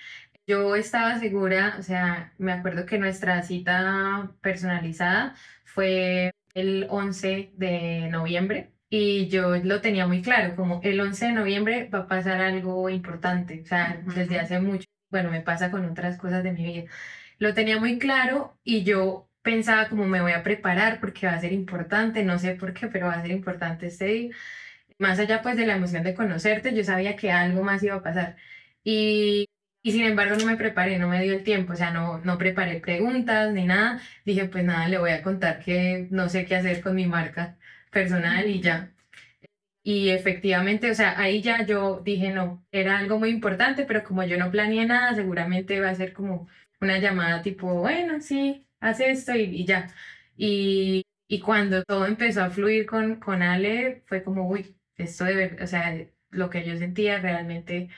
yo estaba segura, o sea, me acuerdo que nuestra cita personalizada fue el 11 de noviembre y yo lo tenía muy claro, como el 11 de noviembre va a pasar algo importante, o sea, desde hace mucho, bueno, me pasa con otras cosas de mi vida. Lo tenía muy claro y yo pensaba como me voy a preparar porque va a ser importante, no sé por qué, pero va a ser importante este día. Más allá pues de la emoción de conocerte, yo sabía que algo más iba a pasar. Y y sin embargo no me preparé, no me dio el tiempo, o sea, no, no preparé preguntas ni nada. Dije, pues nada, le voy a contar que no sé qué hacer con mi marca personal y ya. Y efectivamente, o sea, ahí ya yo dije, no, era algo muy importante, pero como yo no planeé nada, seguramente va a ser como una llamada tipo, bueno, sí, haz esto y, y ya. Y, y, cuando todo empezó a fluir con, con Ale, fue como, uy, esto debe, o sea, lo que yo sentía realmente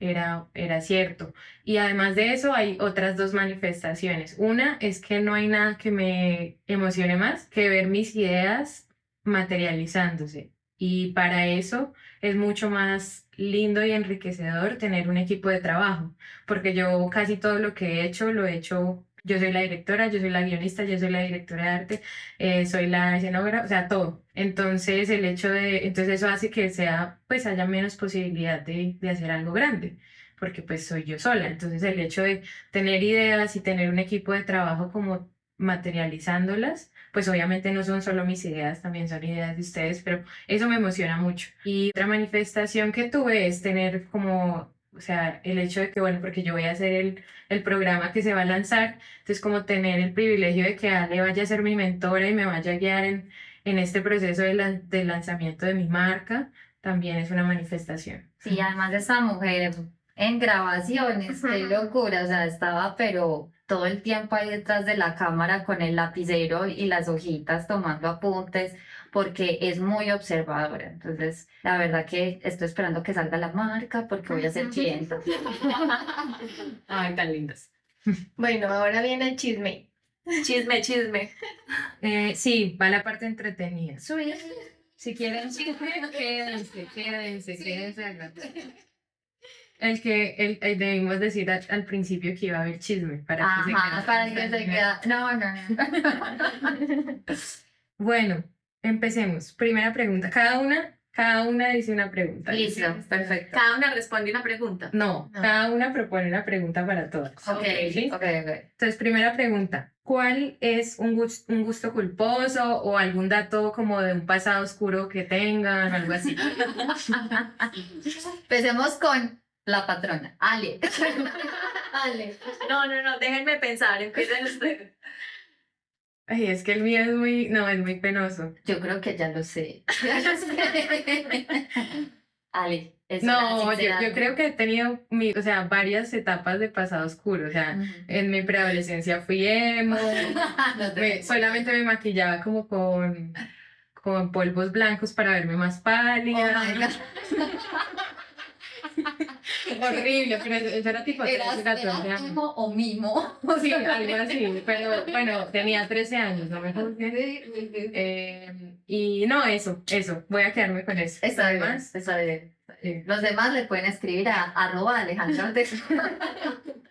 era, era cierto. Y además de eso hay otras dos manifestaciones. Una es que no hay nada que me emocione más que ver mis ideas materializándose. Y para eso es mucho más lindo y enriquecedor tener un equipo de trabajo, porque yo casi todo lo que he hecho lo he hecho, yo soy la directora, yo soy la guionista, yo soy la directora de arte, eh, soy la escenógrafa, o sea, todo. Entonces el hecho de, entonces eso hace que sea, pues haya menos posibilidad de, de hacer algo grande porque pues soy yo sola. Entonces el hecho de tener ideas y tener un equipo de trabajo como materializándolas, pues obviamente no son solo mis ideas, también son ideas de ustedes, pero eso me emociona mucho. Y otra manifestación que tuve es tener como, o sea, el hecho de que, bueno, porque yo voy a hacer el, el programa que se va a lanzar, entonces como tener el privilegio de que Ale vaya a ser mi mentora y me vaya a guiar en, en este proceso de, la, de lanzamiento de mi marca, también es una manifestación. Sí, además de esa mujer en grabaciones, qué locura, o sea, estaba pero todo el tiempo ahí detrás de la cámara con el lapicero y las hojitas tomando apuntes, porque es muy observadora. Entonces, la verdad que estoy esperando que salga la marca porque voy a ser clienta. Ay, tan lindas. Bueno, ahora viene el chisme. Chisme, chisme. Eh, sí, va la parte entretenida. Si quieren chisme, quédense, quédense, quédense acá. El que el, el debimos decir al, al principio que iba a haber chisme para que se Ajá, quedara para que se tranquila. queda. No, no, no. Bueno, empecemos. Primera pregunta. Cada una, cada una dice una pregunta. Listo, perfecto. Cada una responde una pregunta. No, No. cada una propone una pregunta para todas. Ok, ¿sí? ok, ok. Entonces, primera pregunta. ¿Cuál es un gus- un gusto culposo o algún dato como de un pasado oscuro que tengan, algo así? Empecemos con la patrona, Ale. Ale. No, no, no, déjenme pensar, empiecen ustedes. Ay, es que el mío es muy, no, es muy penoso. Yo creo que ya lo sé. Ya lo sé. Ale. es No, yo, yo creo que he tenido, mi, o sea, varias etapas de pasado oscuro. O sea, en mi preadolescencia fui emo, No te- me- solamente me maquillaba como con, con polvos blancos para verme más Oh pálida. God. Horrible, pero eso, era tipo 13, ¿Eras, 14 eras años. emo o mimo? Sí, algo así, pero bueno, tenía 13 años, no me. Eh, y no, eso, eso, voy a quedarme con eso. Está bien, está bien. eh, Los demás le pueden escribir a arroba Alejandro.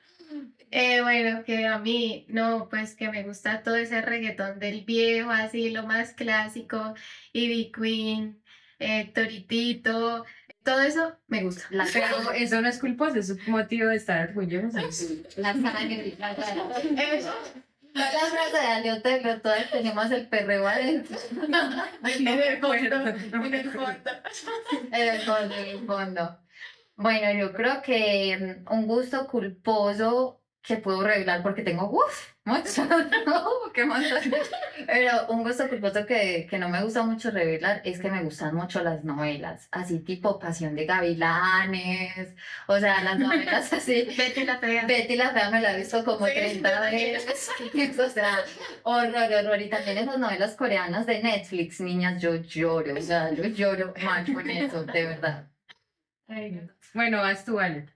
Eh, bueno, que a mí, no, pues que me gusta todo ese reggaetón del viejo, así lo más clásico, Ivy Queen, eh, Toritito, todo eso me gusta. La pero eso no es culposo, es motivo de estar orgullosa. La sangre, la cara. Eso. La frase de Ale Otelo, todas tenemos el perreo adentro. En el fondo, en el fondo. En el fondo, en el fondo. Bueno, yo creo que mm, un gusto culposo que puedo revelar porque tengo, uff, mucho, no, qué montón. Pero un gusto culposo que, que no me gusta mucho revelar es que me gustan mucho las novelas, así tipo Pasión de Gavilanes, o sea, las novelas así. Betty la fea. Betty la fea me la he visto como Sí, 30 yo también. veces. O sea, horror, horror. Y también esas novelas coreanas de Netflix, niñas, yo lloro. O sea, yo lloro mucho con eso, de verdad. Ay. Bueno, vas tú, Ale.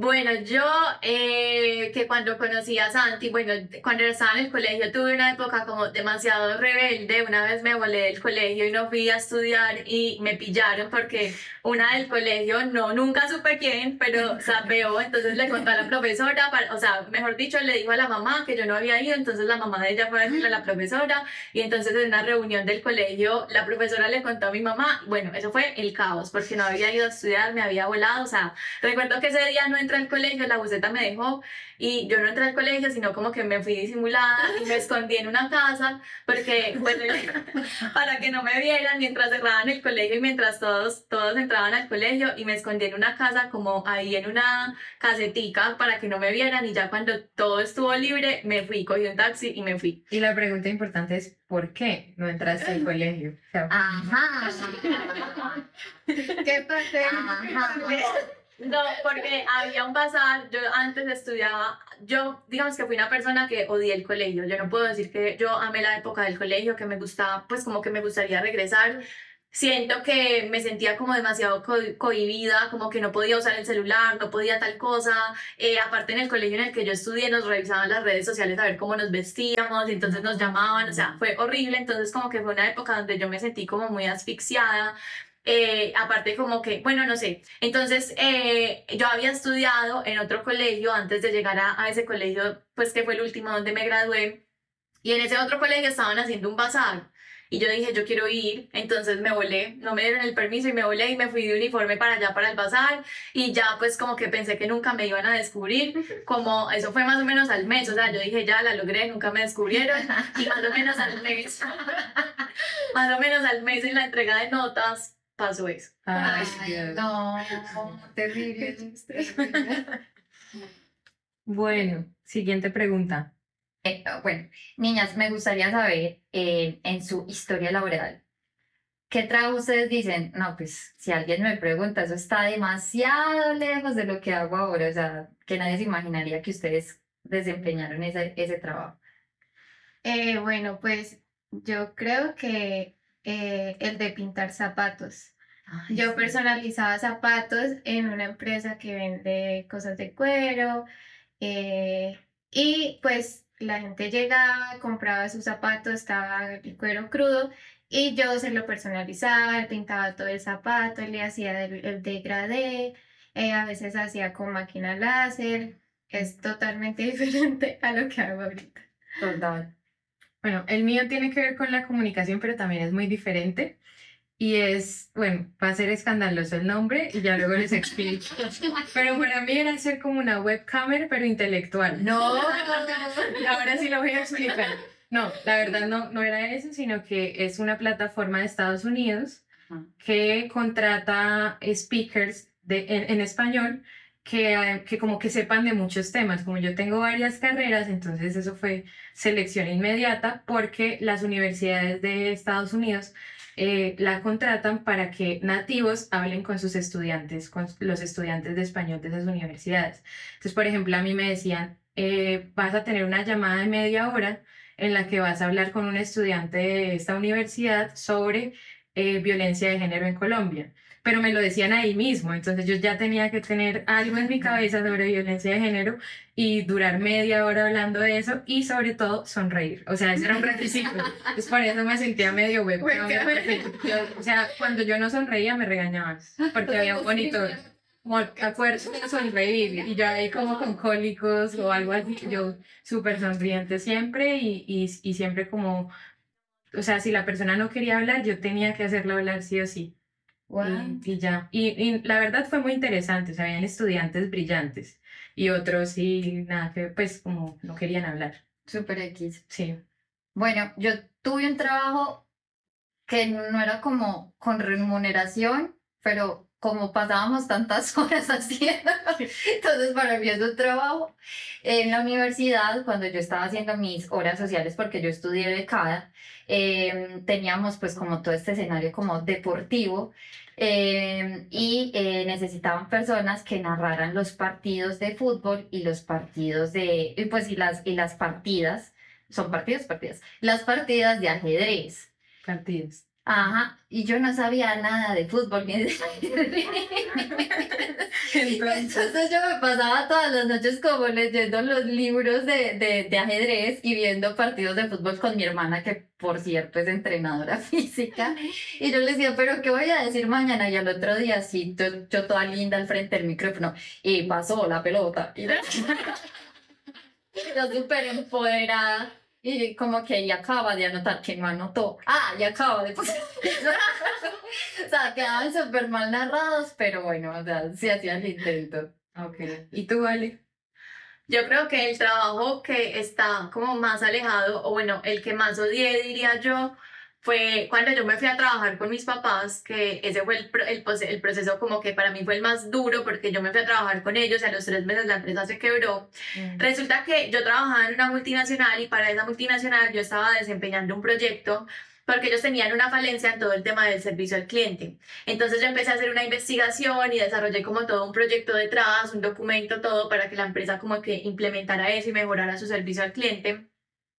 Bueno, yo eh, que cuando conocí a Santi, bueno, cuando estaba en el colegio tuve una época como demasiado rebelde. Una vez me volé del colegio y no fui a estudiar y me pillaron porque una del colegio, no, nunca supe quién, pero sapeó. Entonces le contó a la profesora, para- o sea, mejor dicho, le dijo a la mamá que yo no había ido. Entonces la mamá de ella fue a decirle a la profesora y entonces en una reunión del colegio la profesora le contó a mi mamá. Bueno, eso fue el caos porque no había ido a estudiar, me había volado, o sea, Recuerdo que ese día no entré al colegio, la buceta me dejó y yo no entré al colegio, sino como que me fui disimulada y me escondí en una casa porque, pues, para que no me vieran mientras cerraban el colegio y mientras todos, todos entraban al colegio y me escondí en una casa como ahí en una casetica para que no me vieran y ya cuando todo estuvo libre me fui, cogí un taxi y me fui. Y la pregunta importante es, ¿por qué no entraste al colegio? O sea, Ajá. ¿Qué pasé? Ajá. No, porque había un pasar, yo antes estudiaba, yo digamos que fui una persona que odié el colegio, yo no puedo decir que yo amé la época del colegio, que me gustaba, pues como que me gustaría regresar. Siento que me sentía como demasiado co- cohibida, como que no podía usar el celular, no podía tal cosa. Eh, aparte en el colegio en el que yo estudié nos revisaban las redes sociales a ver cómo nos vestíamos y entonces nos llamaban, o sea, fue horrible. Entonces como que fue una época donde yo me sentí como muy asfixiada eh, aparte como que, bueno, no sé, entonces eh, yo había estudiado en otro colegio antes de llegar a, a ese colegio, pues que fue el último donde me gradué, y en ese otro colegio estaban haciendo un bazar. Y yo dije, yo quiero ir, entonces me volé, no me dieron el permiso y me volé y me fui de uniforme para allá, para el bazar, y ya pues como que pensé que nunca me iban a descubrir, como eso fue más o menos al mes, o sea, yo dije, ya la logré, nunca me descubrieron, y más o menos al mes, más o menos al mes en la entrega de notas pasó eso. Ay, Ay, Dios. no, terrible. Bueno, siguiente pregunta. Eh, bueno, niñas, me gustaría saber eh, en su historia laboral, ¿qué trabajo ustedes dicen? No, pues si alguien me pregunta, eso está demasiado lejos de lo que hago ahora, o sea, que nadie se imaginaría que ustedes desempeñaron ese, ese trabajo. Eh, bueno, pues yo creo que eh, el de pintar zapatos. Ay, Yo personalizaba zapatos en una empresa que vende cosas de cuero eh, y pues la gente llegaba, compraba sus zapatos, estaba el cuero crudo y yo se lo personalizaba, pintaba todo el zapato, le hacía el, el degradé, eh, a veces hacía con máquina láser, es totalmente diferente a lo que hago ahorita. Total. Bueno, el mío tiene que ver con la comunicación, pero también es muy diferente. Y es, bueno, va a ser escandaloso el nombre y ya luego les explico. Pero para mí era ser como una webcamer, pero intelectual. No, Ahora sí lo voy a explicar. No, la verdad no, no era eso, sino que es una plataforma de Estados Unidos Ajá. que contrata speakers de, en, en español que, que como que sepan de muchos temas. Como yo tengo varias carreras, entonces eso fue selección inmediata porque las universidades de Estados Unidos eh, la contratan para que nativos hablen con sus estudiantes, con los estudiantes de español de esas universidades. Entonces, por ejemplo, a mí me decían, eh, vas a tener una llamada de media hora en la que vas a hablar con un estudiante de esta universidad sobre eh, violencia de género en Colombia. Pero me lo decían ahí mismo, entonces yo ya tenía que tener algo en mi cabeza sobre violencia de género y durar media hora hablando de eso y sobre todo sonreír. O sea, ese era un requisito. Entonces por eso me sentía medio web. o sea, cuando yo no sonreía me regañaban porque había un. Como acuerdo de sonreír y yo ahí como con cólicos o algo así, yo súper sonriente siempre y, y, y siempre como, o sea, si la persona no quería hablar, yo tenía que hacerla hablar sí o sí. Guau. Y, y ya. Y, y la verdad fue muy interesante. O sea, habían estudiantes brillantes y otros sí, nada, que pues como no querían hablar. Super X. Sí. Bueno, yo tuve un trabajo que no era como con remuneración, pero como pasábamos tantas horas haciendo, entonces para mí es un trabajo. En la universidad, cuando yo estaba haciendo mis horas sociales, porque yo estudié becada, eh, teníamos pues como todo este escenario como deportivo eh, y eh, necesitaban personas que narraran los partidos de fútbol y los partidos de, y pues y las, y las partidas, son partidos, partidas, las partidas de ajedrez. Partidos. Ajá, y yo no sabía nada de fútbol ni de ajedrez. Entonces, yo me pasaba todas las noches como leyendo los libros de, de, de ajedrez y viendo partidos de fútbol con mi hermana, que por cierto es entrenadora física. Y yo le decía, pero ¿qué voy a decir mañana? Y al otro día, sí, yo, yo toda linda al frente del micrófono, y pasó la pelota. Y yo súper empoderada. Y como que ella acaba de anotar que no anotó. Ah, ya acaba de o sea, quedaban súper mal narrados, pero bueno, o sea, sí hacían el intento. ok. ¿Y tú, Ale? Yo creo que el trabajo que está como más alejado, o bueno, el que más odié, diría yo, fue cuando yo me fui a trabajar con mis papás, que ese fue el, el, el proceso como que para mí fue el más duro, porque yo me fui a trabajar con ellos y a los tres meses la empresa se quebró. Resulta que yo trabajaba en una multinacional y para esa multinacional yo estaba desempeñando un proyecto porque ellos tenían una falencia en todo el tema del servicio al cliente. Entonces yo empecé a hacer una investigación y desarrollé como todo un proyecto detrás, un documento, todo para que la empresa como que implementara eso y mejorara su servicio al cliente.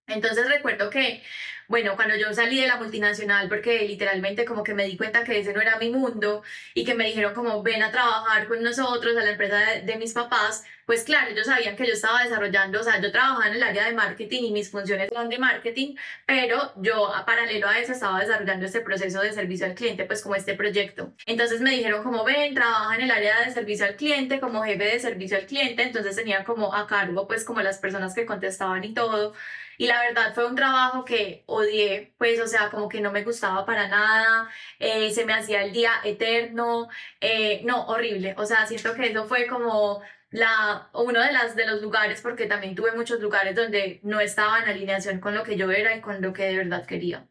Entonces recuerdo que bueno, cuando yo salí de la multinacional, porque literalmente como que me di cuenta que ese no era mi mundo y que me dijeron como ven a trabajar con nosotros a la empresa de, de mis papás, pues claro, ellos sabían que yo estaba desarrollando, o sea, yo trabajaba en el área de marketing y mis funciones eran de marketing, pero yo a paralelo a eso estaba desarrollando este proceso de servicio al cliente, pues como este proyecto. Entonces me dijeron como ven, trabaja en el área de servicio al cliente, como jefe de servicio al cliente, entonces tenía como a cargo pues como las personas que contestaban y todo. Y la verdad fue un trabajo que odié, pues, o sea, como que no me gustaba para nada, eh, se me hacía el día eterno, eh, no, horrible. O sea, siento que eso fue como la, uno de, las, de los lugares, porque también tuve muchos lugares donde no estaba en alineación con lo que yo era y con lo que de verdad quería.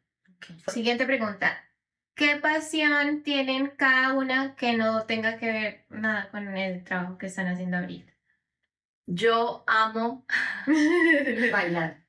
Siguiente pregunta. ¿Qué pasión tienen cada una que no tenga que ver nada con el trabajo que están haciendo ahorita? Yo amo Bailar.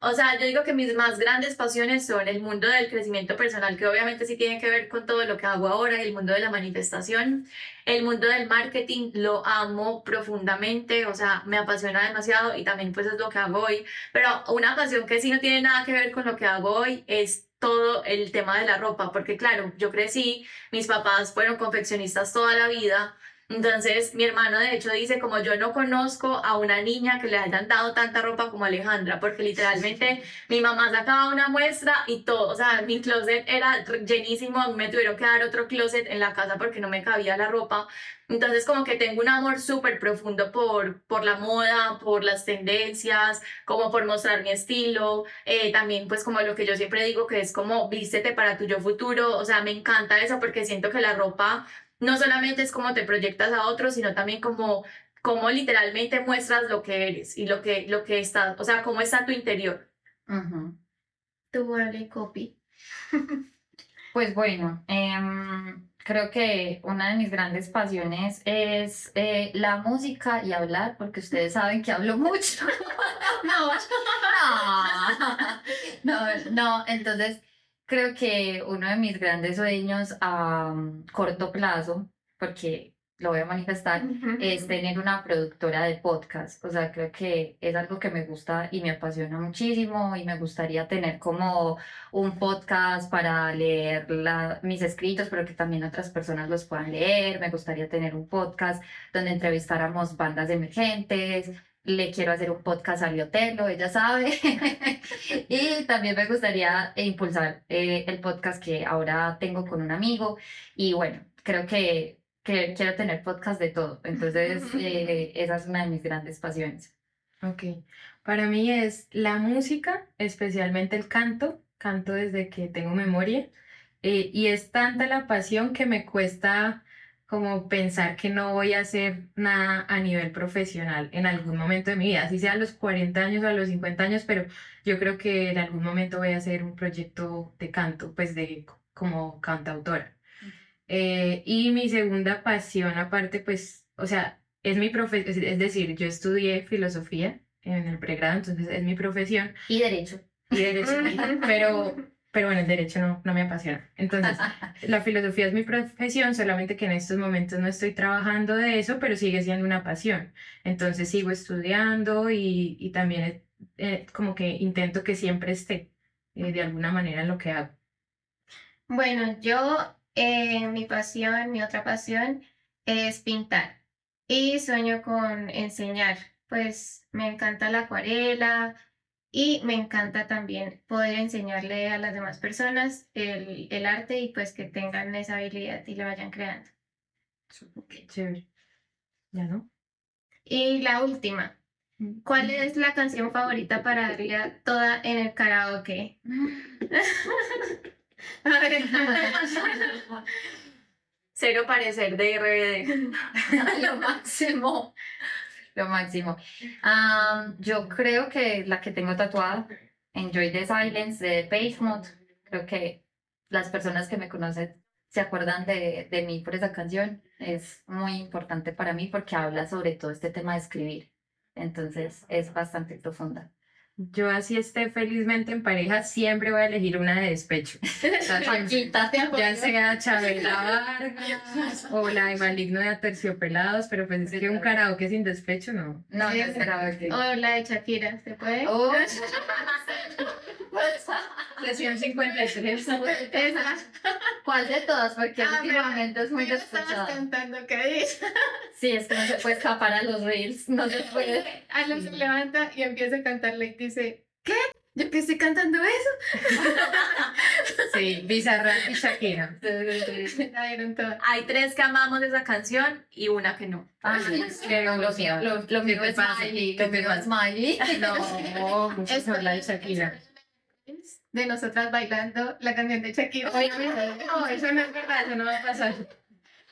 O sea, yo digo que mis más grandes pasiones son el mundo del crecimiento personal, que obviamente sí tiene que ver con todo lo que hago ahora, y el mundo de la manifestación, el mundo del marketing, lo amo profundamente, o sea, me apasiona demasiado y también pues es lo que hago hoy, pero una pasión que sí no tiene nada que ver con lo que hago hoy es todo el tema de la ropa, porque claro, yo crecí, mis papás fueron confeccionistas toda la vida, entonces, mi hermano de hecho dice como yo no conozco a una niña que le hayan dado tanta ropa como Alejandra, porque literalmente mi mamá sacaba una muestra y todo, o sea, mi closet era llenísimo, a mí me tuvieron que dar otro closet en la casa porque no me cabía la ropa. Entonces, como que tengo un amor súper profundo por, por la moda, por las tendencias, como por mostrar mi estilo, eh, también pues como lo que yo siempre digo que es como vístete para tu yo futuro, o sea, me encanta eso porque siento que la ropa no solamente es cómo te proyectas a otros, sino también como, como literalmente muestras lo que eres y lo que, lo que está, o sea, cómo está tu interior. Ujú. Tu vale copy. Pues bueno, em, creo que una de mis grandes pasiones es eh, la música y hablar, porque ustedes saben que hablo mucho. No, No, no, no, entonces creo que uno de mis grandes sueños a mm, corto plazo, porque lo voy a manifestar, es tener una productora de podcast. O sea, creo que es algo que me gusta y me apasiona muchísimo y me gustaría tener como un podcast para leer la- mis escritos, pero que también otras personas los puedan leer. Me gustaría tener un podcast donde entrevistáramos bandas emergentes. Le quiero hacer un podcast a Liotelo, ella sabe. Y también me gustaría impulsar eh, el podcast que ahora tengo con un amigo. Y bueno, creo que que quiero tener podcast de todo. Entonces, eh, esa es una de mis grandes pasiones. Ok, para mí es la música, especialmente el canto, canto desde que tengo memoria, eh, y es tanta la pasión que me cuesta como pensar que no voy a hacer nada a nivel profesional en algún momento de mi vida, así sea a los 40 años o a los 50 años, pero yo creo que en algún momento voy a hacer un proyecto de canto, pues de como cantautora. Eh, y mi segunda pasión, aparte, pues, o sea, es mi profe, es es decir, yo estudié filosofía en el pregrado, entonces es mi profesión Y derecho. y derecho, pero, pero bueno, el derecho no, no me apasiona. Entonces, la filosofía es mi profesión, solamente que en estos momentos no estoy trabajando de eso, pero sigue siendo una pasión. Entonces, sigo estudiando y, y también eh, como que intento que siempre esté eh, de alguna manera en lo que hago. Bueno, yo, eh, mi pasión, mi otra pasión es pintar y sueño con enseñar. Pues me encanta la acuarela y me encanta también poder enseñarle a las demás personas el, el arte y pues que tengan esa habilidad y lo vayan creando. Qué chévere. ¿Ya no? Y la última, ¿cuál es la canción favorita para darle a toda en el karaoke? A ver. Cero parecer de RBD. Lo máximo. Lo máximo. Am, yo creo que la que tengo tatuada, Enjoy the Silence de Page Mode, creo que las personas que me conocen se acuerdan de, de mí por esa canción. Es muy importante para mí porque habla sobre todo este tema de escribir. Entonces es bastante profunda. Yo así esté felizmente en pareja, siempre voy a elegir una de despecho. O sea, siempre- Paquita, te Ya sea Chabela Vargas o la de Maligno de Aterciopelados, pero pues es que un karaoke sin despecho no. No, no esperaba que... O la de Shakira, ¿se puede? Oh. Sesión 53. Esa. ¿Cuál de todas? Porque Ah, últimamente es muy tú estabas despechada. cantando, ¿qué dices? Sí, es que no se puede escapar a los reels, no se puede. Ala se levanta y empieza a cantarle y dice, ¿qué? ¿Yo que estoy cantando eso? Sí, Bizarrap y Shakira. Hay tres que amamos esa canción y una que no. Ay, es que lo mío, lo, lo ¿Qué mío es ¿Qué lo mío es Smiley. No, mucho mejor la de Shakira. De nosotras bailando la canción de Shakira. No, eso no es verdad, eso no va a pasar.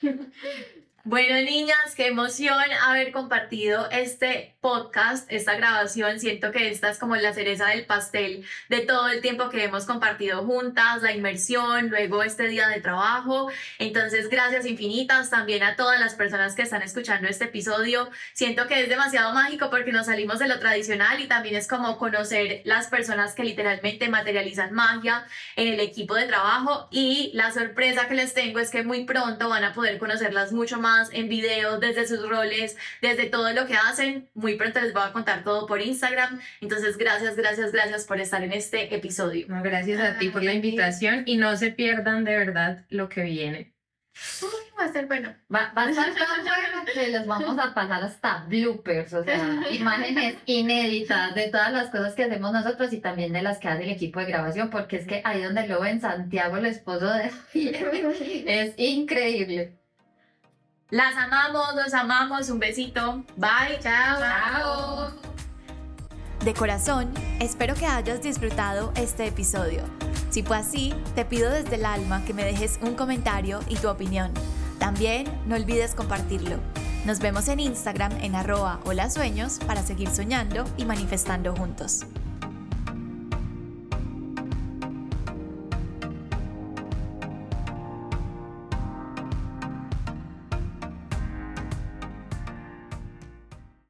Bueno, niñas, qué emoción haber compartido este podcast, esta grabación. Siento que esta es como la cereza del pastel de todo el tiempo que hemos compartido juntas, la inmersión, luego este día de trabajo. Entonces, gracias infinitas también a todas las personas que están escuchando este episodio. Siento que es demasiado mágico porque nos salimos de lo tradicional y también es como conocer las personas que literalmente materializan magia en el equipo de trabajo y la sorpresa que les tengo es que muy pronto van a poder conocerlas mucho más en video, desde sus roles, desde todo lo que hacen. Muy pronto les voy a contar todo por Instagram. Entonces, gracias, gracias, gracias por estar en este episodio. No, gracias a ti por la invitación y no se pierdan de verdad lo que viene. Uy, va a ser bueno. Va, va a estar tan bueno que les vamos a pasar hasta bloopers, o sea, imágenes inéditas de todas las cosas que hacemos nosotros y también de las que hace el equipo de grabación, porque es que ahí donde lo ven Santiago, el esposo de es increíble. Las amamos, los amamos. Un besito. Bye. Chao. Chao. De corazón, espero que hayas disfrutado este episodio. Si fue así, te pido desde el alma que me dejes un comentario y tu opinión. También no olvides compartirlo. Nos vemos en Instagram en arroba hola sueños para seguir soñando y manifestando juntos.